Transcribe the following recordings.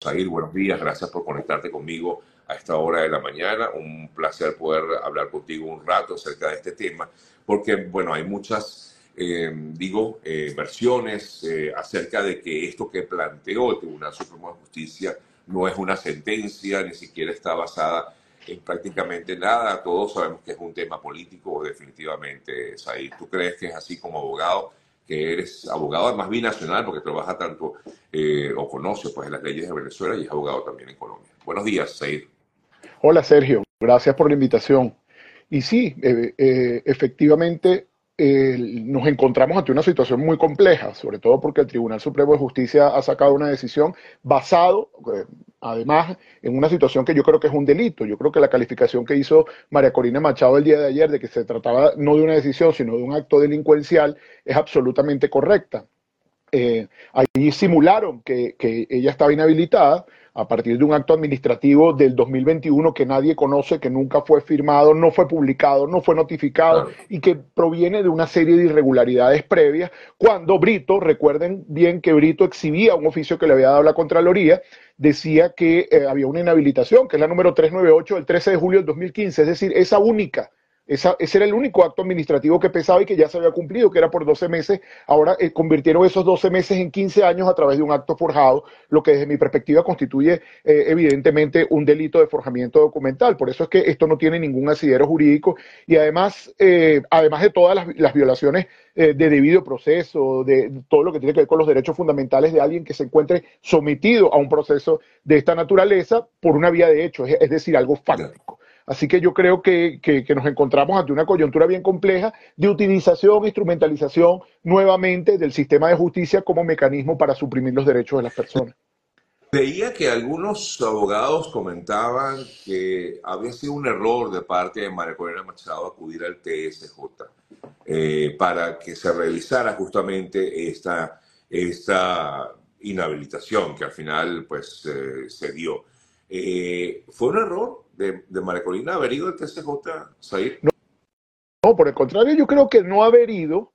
Zahir, buenos días, gracias por conectarte conmigo a esta hora de la mañana. Un placer poder hablar contigo un rato acerca de este tema, porque, bueno, hay muchas, eh, digo, eh, versiones eh, acerca de que esto que planteó el Tribunal Supremo de Justicia no es una sentencia, ni siquiera está basada en prácticamente nada. Todos sabemos que es un tema político, definitivamente, Zahir. ¿Tú crees que es así como abogado? Que eres abogado además binacional porque trabaja tanto eh, o conoce pues las leyes de Venezuela y es abogado también en Colombia. Buenos días, Said. Hola, Sergio. Gracias por la invitación. Y sí, eh, eh, efectivamente nos encontramos ante una situación muy compleja, sobre todo porque el Tribunal Supremo de Justicia ha sacado una decisión basado, eh, además, en una situación que yo creo que es un delito. Yo creo que la calificación que hizo María Corina Machado el día de ayer de que se trataba no de una decisión, sino de un acto delincuencial, es absolutamente correcta. Eh, allí simularon que, que ella estaba inhabilitada, a partir de un acto administrativo del 2021 que nadie conoce, que nunca fue firmado, no fue publicado, no fue notificado y que proviene de una serie de irregularidades previas, cuando Brito, recuerden bien que Brito exhibía un oficio que le había dado la Contraloría, decía que eh, había una inhabilitación, que es la número 398 del 13 de julio del 2015, es decir, esa única ese era el único acto administrativo que pesaba y que ya se había cumplido, que era por 12 meses. Ahora eh, convirtieron esos 12 meses en 15 años a través de un acto forjado, lo que desde mi perspectiva constituye eh, evidentemente un delito de forjamiento documental. Por eso es que esto no tiene ningún asidero jurídico y además, eh, además de todas las, violaciones de debido proceso, de, todo lo que tiene que ver con los derechos fundamentales de alguien que se encuentre sometido a un proceso de esta naturaleza por una vía de hecho, es, decir, algo fáctico. Así que yo creo que, nos encontramos ante una coyuntura bien compleja de utilización, instrumentalización nuevamente del sistema de justicia como mecanismo para suprimir los derechos de las personas. Veía que algunos abogados comentaban que había sido un error de parte de María Corina Machado acudir al TSJ eh, para que se revisara justamente esta, esta inhabilitación que al final pues eh, se dio. Eh, ¿Fue un error de, de María Corina haber ido al TCJ, Said? No, por el contrario, yo creo que no haber ido,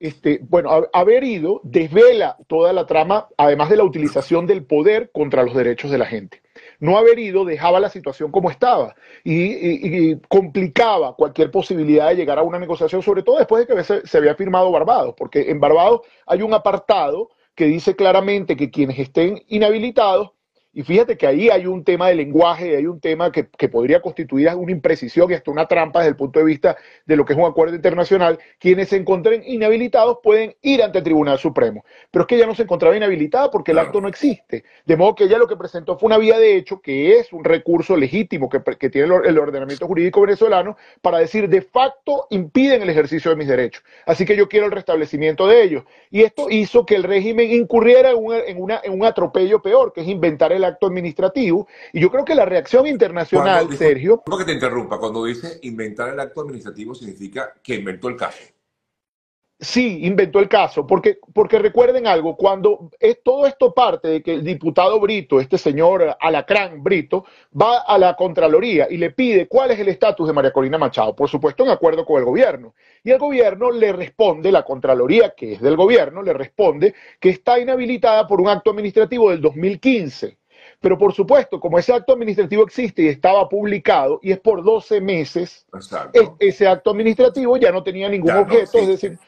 este, bueno, haber ido desvela toda la trama, además de la utilización del poder contra los derechos de la gente. No haber ido dejaba la situación como estaba y, complicaba cualquier posibilidad de llegar a una negociación, sobre todo después de que se, se había firmado Barbados, porque en Barbados hay un apartado que dice claramente que quienes estén inhabilitados y fíjate que ahí hay un tema de lenguaje, hay un tema que, podría constituir una imprecisión y hasta una trampa desde el punto de vista de lo que es un acuerdo internacional. Quienes se encuentren inhabilitados pueden ir ante el Tribunal Supremo. Pero es que ella no se encontraba inhabilitada porque el acto no existe. De modo que ella lo que presentó fue una vía de hecho, que es un recurso legítimo que, tiene el ordenamiento jurídico venezolano, para decir de facto impiden el ejercicio de mis derechos. Así que yo quiero el restablecimiento de ellos. Y esto hizo que el régimen incurriera en, en un atropello peor, que es inventar el acto administrativo. Y yo creo que la reacción internacional, Sergio. que te interrumpa. Cuando dice inventar el acto administrativo, significa que inventó el caso. Sí, inventó el caso, porque, porque recuerden algo, cuando es, todo esto parte de que el diputado Brito, este señor Alacrán Brito, va a la Contraloría y le pide cuál es el estatus de María Corina Machado, por supuesto en acuerdo con el gobierno. Y el gobierno le responde, la Contraloría, que es del gobierno, le responde que está inhabilitada por un acto administrativo del 2015. Pero por supuesto, como ese acto administrativo existe y estaba publicado y es por 12 meses, ese acto administrativo ya no tenía ningún objeto, es decir,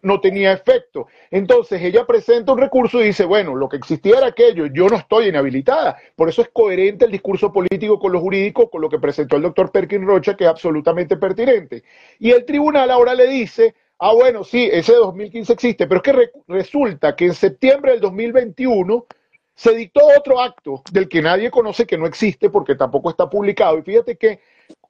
no tenía efecto. Entonces ella presenta un recurso y dice, bueno, lo que existía era aquello, yo no estoy inhabilitada. Por eso es coherente el discurso político con lo jurídico, con lo que presentó el doctor Perkin Rocha, que es absolutamente pertinente. Y el tribunal ahora le dice, ah, bueno, sí, ese 2015 existe, pero es que resulta que en septiembre del 2021 se dictó otro acto del que nadie conoce, que no existe porque tampoco está publicado. Y fíjate que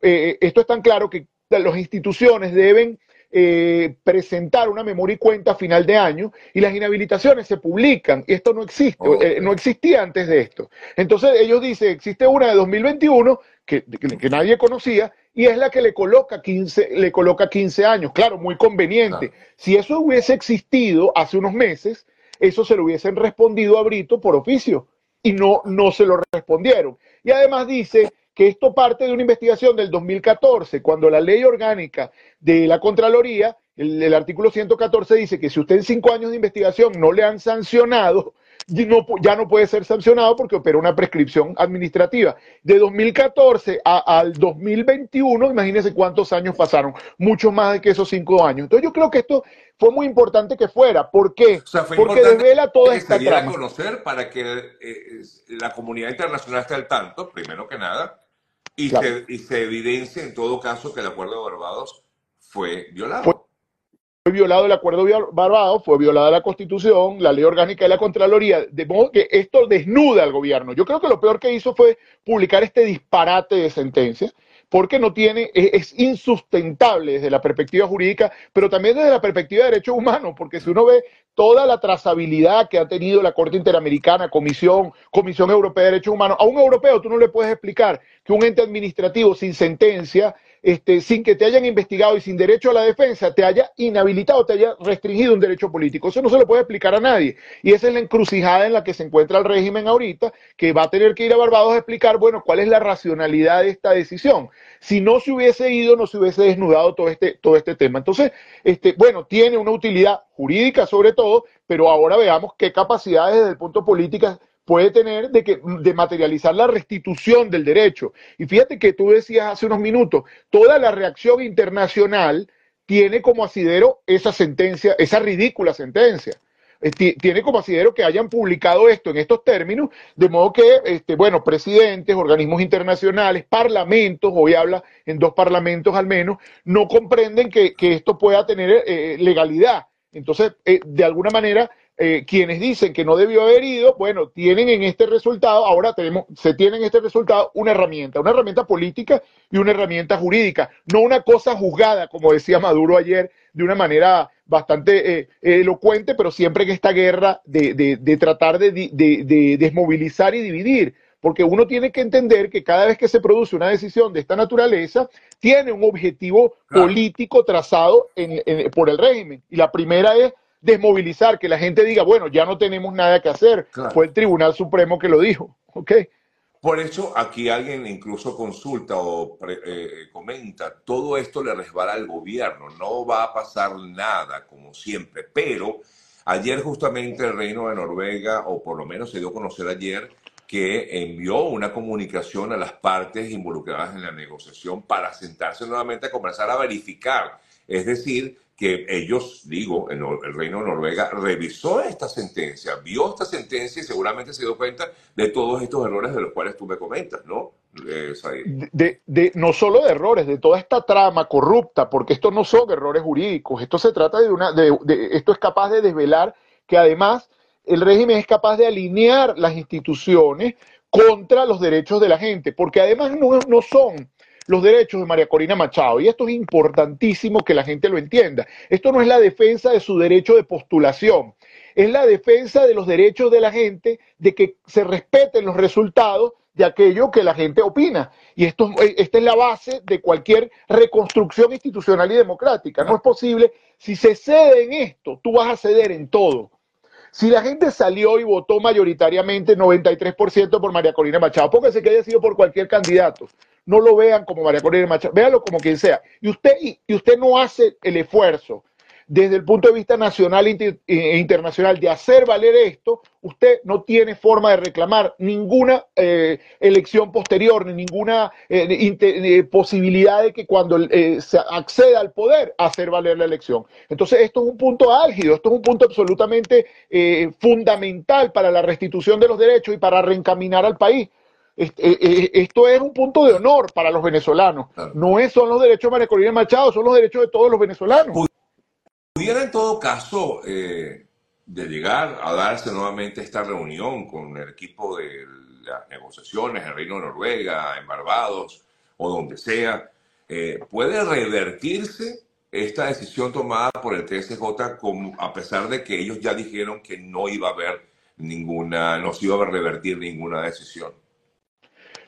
eh, esto es tan claro que las instituciones deben eh, presentar una memoria y cuenta a final de año y las inhabilitaciones se publican y esto no existe, eh, no existía antes de esto. Entonces ellos dicen, existe una de 2021 que, que, nadie conocía y es la que le coloca 15, le coloca 15 años. Claro, muy conveniente. Si eso hubiese existido hace unos meses, eso se lo hubiesen respondido a Brito por oficio y no, no se lo respondieron. Y además dice que esto parte de una investigación del 2014, cuando la ley orgánica de la Contraloría, el, artículo 114 dice que si usted en cinco años de investigación no le han sancionado, ya no puede ser sancionado porque opera una prescripción administrativa. De 2014 al 2021, imagínense cuántos años pasaron, mucho más de que esos cinco años. Entonces yo creo que esto fue muy importante que fuera. ¿Por qué? porque desvela toda que esta trama. a conocer para que eh, la comunidad internacional esté al tanto, primero que nada, y, se, y se evidencie en todo caso que el acuerdo de Barbados fue violado fue violado el acuerdo Barbados, fue violada la constitución, la ley orgánica de la Contraloría, de modo que esto desnuda al gobierno. Yo creo que lo peor que hizo fue publicar este disparate de sentencias, porque no tiene, es, insustentable desde la perspectiva jurídica, pero también desde la perspectiva de derechos humanos, porque si uno ve toda la trazabilidad que ha tenido la Corte Interamericana, Comisión, Comisión Europea de Derechos Humanos, a un europeo tú no le puedes explicar que un ente administrativo sin sentencia este, sin que te hayan investigado y sin derecho a la defensa, te haya inhabilitado, te haya restringido un derecho político. Eso no se lo puede explicar a nadie. Y esa es la encrucijada en la que se encuentra el régimen ahorita, que va a tener que ir a Barbados a explicar, bueno, cuál es la racionalidad de esta decisión. Si no se hubiese ido, no se hubiese desnudado todo este, todo este tema. Entonces, este, bueno, tiene una utilidad jurídica sobre todo, pero ahora veamos qué capacidades desde el punto político puede tener de, que, de materializar la restitución del derecho. Y fíjate que tú decías hace unos minutos, toda la reacción internacional tiene como asidero esa sentencia, esa ridícula sentencia. Eh, tiene como asidero que hayan publicado esto en estos términos, de modo que, este, bueno, presidentes, organismos internacionales, parlamentos, hoy habla en dos parlamentos al menos, no comprenden que, esto pueda tener eh, legalidad. Entonces, eh, de alguna manera, eh, quienes dicen que no debió haber ido, bueno, tienen en este resultado, ahora tenemos, se tiene en este resultado una herramienta, una herramienta política y una herramienta jurídica, no una cosa juzgada, como decía Maduro ayer, de una manera bastante eh, elocuente, pero siempre en esta guerra de, tratar de, desmovilizar y dividir porque uno tiene que entender que cada vez que se produce una decisión de esta naturaleza, tiene un objetivo político trazado por el régimen. Y la primera es desmovilizar, que la gente diga, bueno, ya no tenemos nada que hacer. Fue el Tribunal Supremo que lo dijo. ¿ok? Por eso aquí alguien incluso consulta o eh, comenta, todo esto le resbala al gobierno, no va a pasar nada como siempre, pero ayer justamente el Reino de Noruega, o por lo menos se dio a conocer ayer, que envió una comunicación a las partes involucradas en la negociación para sentarse nuevamente a conversar, a verificar. Es decir, que ellos, digo, el, Reino de Noruega revisó esta sentencia, vio esta sentencia y seguramente se dio cuenta de todos estos errores de los cuales tú me comentas, ¿no? Eh, de, de, no solo de errores, de toda esta trama corrupta, porque esto no son errores jurídicos, esto se trata de una, esto es capaz de desvelar que además el régimen es capaz de alinear las instituciones contra los derechos de la gente, porque además no, no son los derechos de María Corina Machado. Y esto es importantísimo que la gente lo entienda. Esto no es la defensa de su derecho de postulación, es la defensa de los derechos de la gente, de que se respeten los resultados de aquello que la gente opina. Y esto, eh, esta es la base de cualquier reconstrucción institucional y democrática. No es posible, si se cede en esto, tú vas a ceder en todo. Si la gente salió y votó mayoritariamente 93% por María Corina Machado, póngase que haya sido por cualquier candidato. No lo vean como María Corina Machado, véanlo como quien sea. Y usted, y usted no hace el esfuerzo desde el punto de vista nacional e, e internacional de hacer valer esto, usted no tiene forma de reclamar ninguna eh, elección posterior, ni ninguna eh, eh, posibilidad de que cuando se acceda al poder, hacer valer la elección. Entonces, esto es un punto álgido, esto es un punto absolutamente fundamental para la restitución de los derechos y para reencaminar al país. Esto es un punto de honor para los venezolanos. No es, son los derechos de María Corina Machado, son los derechos de todos los venezolanos. Pudiera en todo caso eh, de llegar a darse nuevamente esta reunión con el equipo de las negociaciones en Reino de Noruega, en Barbados o donde sea, eh, puede revertirse esta decisión tomada por el TSJ a pesar de que ellos ya dijeron que no iba a haber ninguna, no se iba a revertir ninguna decisión.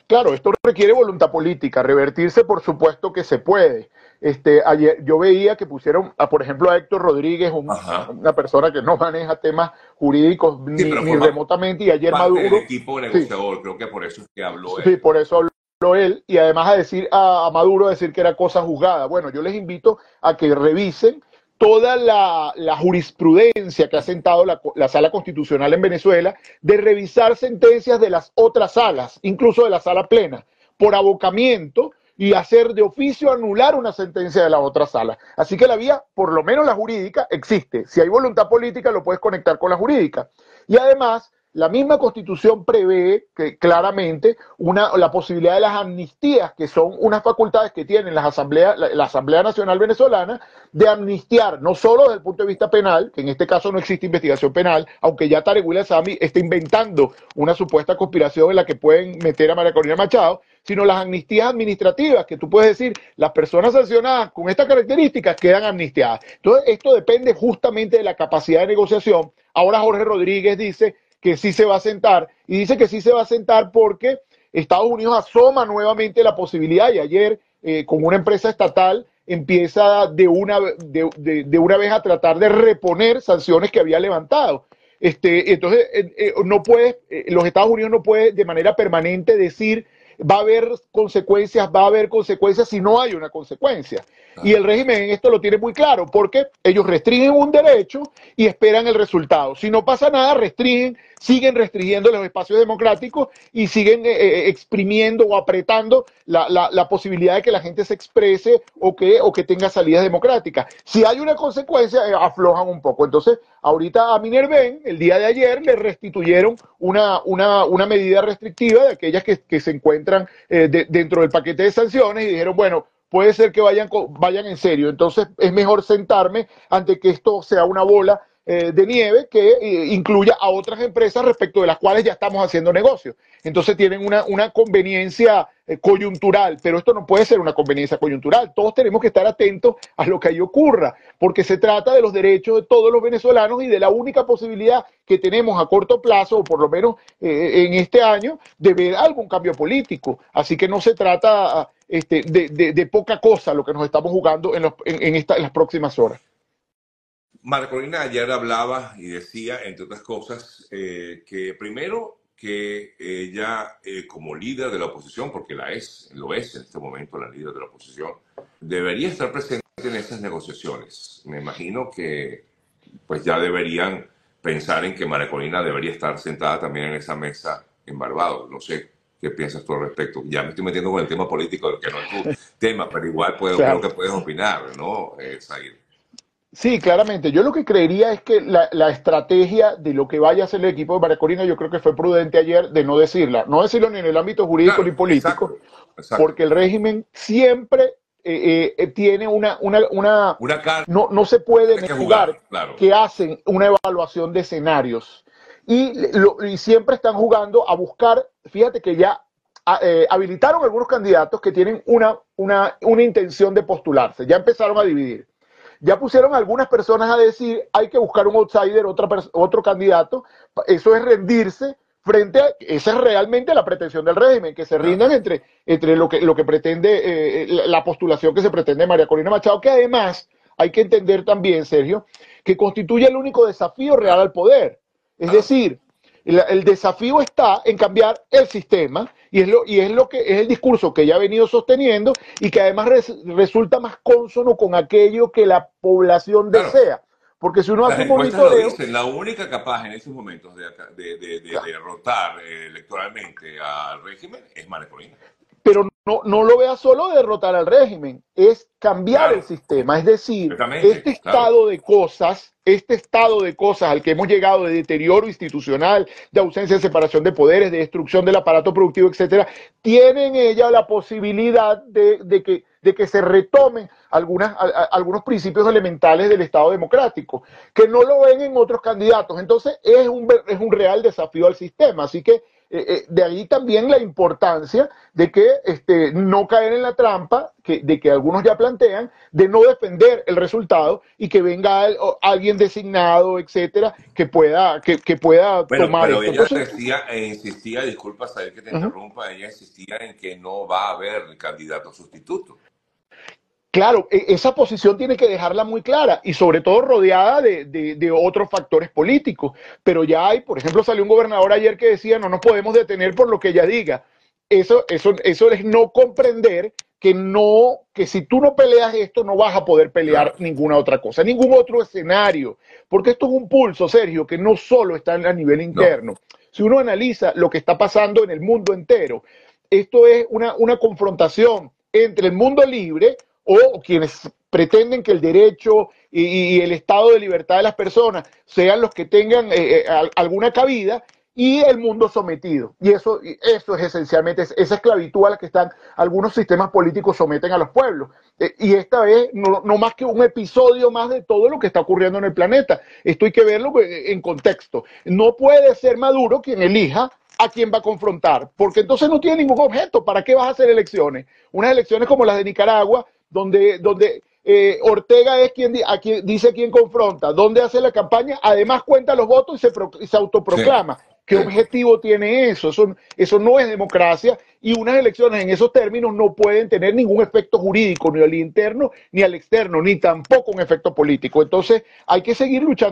Claro, esto requiere voluntad política. Revertirse, por supuesto que se puede. Este, ayer yo veía que pusieron, a, por ejemplo, a Héctor Rodríguez, una persona que no maneja temas jurídicos ni, remotamente, y ayer Maduro. El equipo negociador, creo que por eso es que habló él. Sí, por eso habló él, y además a decir a, Maduro decir que era cosa juzgada. Bueno, yo les invito a que revisen toda la, jurisprudencia que ha sentado la, la, sala constitucional en Venezuela de revisar sentencias de las otras salas, incluso de la sala plena, por abocamiento y hacer de oficio anular una sentencia de la otra sala. Así que la vía, por lo menos la jurídica, existe. Si hay voluntad política, lo puedes conectar con la jurídica. Y además, la misma constitución prevé que claramente la posibilidad de las amnistías, que son unas facultades que tienen las asambleas, la, Asamblea Nacional Venezolana, de amnistiar, no solo desde el punto de vista penal, que en este caso no existe investigación penal, aunque ya Tareguila Sami está inventando una supuesta conspiración en la que pueden meter a María Corina Machado, sino las amnistías administrativas, que tú puedes decir, las personas sancionadas con estas características quedan amnistiadas. Entonces, esto depende justamente de la capacidad de negociación. Ahora Jorge Rodríguez dice que sí se va a sentar. Y dice que sí se va a sentar porque Estados Unidos asoma nuevamente la posibilidad y ayer eh, con una empresa estatal empieza de una, de, una vez a tratar de reponer sanciones que había levantado. Este, entonces, eh, eh, no puede, los Estados Unidos no puede de manera permanente decir va a haber consecuencias, va a haber consecuencias si no hay una consecuencia. Y el régimen en esto lo tiene muy claro, porque ellos restringen un derecho y esperan el resultado. Si no pasa nada, restringen, siguen restringiendo los espacios democráticos y siguen eh, eh, exprimiendo o apretando la, la, posibilidad de que la gente se exprese o que, o que tenga salidas democráticas. Si hay una consecuencia, eh, aflojan un poco. Entonces, ahorita a Minerven, el día de ayer, le restituyeron una, una, una medida restrictiva de aquellas que, que se encuentran dentro del paquete de sanciones y dijeron, bueno, puede ser que vayan, vayan en serio. Entonces es mejor sentarme ante que esto sea una bola eh, de nieve que eh, incluya a otras empresas respecto de las cuales ya estamos haciendo negocios. Entonces tienen una, una conveniencia eh, coyuntural, pero esto no puede ser una conveniencia coyuntural. Todos tenemos que estar atentos a lo que ahí ocurra, porque se trata de los derechos de todos los venezolanos y de la única posibilidad que tenemos a corto plazo, o por lo menos en este año, de ver algún cambio político. Así que no se trata este, de, poca cosa lo que nos estamos jugando en, en, en las próximas horas. Marcolina ayer hablaba y decía, entre otras cosas, eh, que primero que ella, eh, como líder de la oposición, porque la es, lo es en este momento la líder de la oposición, debería estar presente en esas negociaciones. Me imagino que pues ya deberían pensar en que Marcolina debería estar sentada también en esa mesa en Barbados. No sé qué piensas tú al respecto. Ya me estoy metiendo con el tema político, que no es tu tema, pero igual puedo, creo que puedes opinar, ¿no, eh, Sí, claramente. Yo lo que creería es que la, estrategia de lo que vaya a hacer el equipo de Maracorina, yo creo que fue prudente ayer de no decirla. No decirlo ni en el ámbito jurídico ni político, porque el régimen siempre eh, eh, tiene una... una, una, no, no se puede negar que, hacen una evaluación de escenarios. Y, y, siempre están jugando a buscar, fíjate que ya ah, eh, habilitaron algunos candidatos que tienen una, una, una intención de postularse, ya empezaron a dividir. Ya pusieron algunas personas a decir, hay que buscar un outsider, otra otro candidato. Eso es rendirse frente a, esa es realmente la pretensión del régimen, que se rindan entre, entre lo, que, lo que pretende, eh, la, postulación que se pretende María Corina Machado, que además hay que entender también, Sergio, que constituye el único desafío real al poder. Es decir, el, desafío está en cambiar el sistema y es, lo, y es lo que es el discurso que ella ha venido sosteniendo y que además resulta más consono con aquello que la población desea. Porque si uno hace un monitoreo... la única capaz en estos momentos de, derrotar electoralmente al régimen es María Pero no, no lo vea solo derrotar al régimen, es cambiar el sistema. Es decir, este estado de cosas, este estado de cosas al que hemos llegado de deterioro institucional, de ausencia de separación de poderes, de destrucción del aparato productivo, etcétera, tiene en ella la posibilidad de, que, de que se retomen algunas, algunos principios elementales del Estado democrático, que no lo ven en otros candidatos. Entonces, es un, es un real desafío al sistema. Así que eh, eh, de ahí también la importancia de que este, no caer en la trampa que, de que algunos ya plantean, de no defender el resultado y que venga alguien designado, etcétera, que pueda, que, pueda tomar. Pero ella decía, e insistía, disculpa saber que te interrumpa, ella insistía en que no va a haber candidato sustituto. Claro, e, esa posición tiene que dejarla muy clara y sobre todo rodeada de, otros factores políticos. Pero ya hay, por ejemplo, salió un gobernador ayer que decía no nos podemos detener por lo que ella diga. Eso, eso, eso es no comprender que no, que si tú no peleas esto, no vas a poder pelear ninguna otra cosa, ningún otro escenario, porque esto es un pulso, Sergio, que no solo está a nivel interno. Si uno analiza lo que está pasando en el mundo entero, esto es una, una confrontación entre el mundo libre o quienes pretenden que el derecho y, el estado de libertad de las personas sean los que tengan eh, eh, alguna cabida y el mundo sometido. Y eso, eso es esencialmente esa esclavitud a la que están algunos sistemas políticos someten a los pueblos. Eh, y esta vez no, no, más que un episodio más de todo lo que está ocurriendo en el planeta. Esto hay que verlo en contexto. No puede ser Maduro quien elija a quién va a confrontar, porque entonces no tiene ningún objeto. ¿Para qué vas a hacer elecciones? Unas elecciones como las de Nicaragua, donde, donde eh, Ortega es quien, a quien dice quién confronta, dónde hace la campaña, además cuenta los votos y se, y se autoproclama. ¿Qué objetivo tiene eso? eso? Eso no es democracia y unas elecciones en esos términos no pueden tener ningún efecto jurídico, ni al interno ni al externo, ni tampoco un efecto político. Entonces hay que seguir luchando.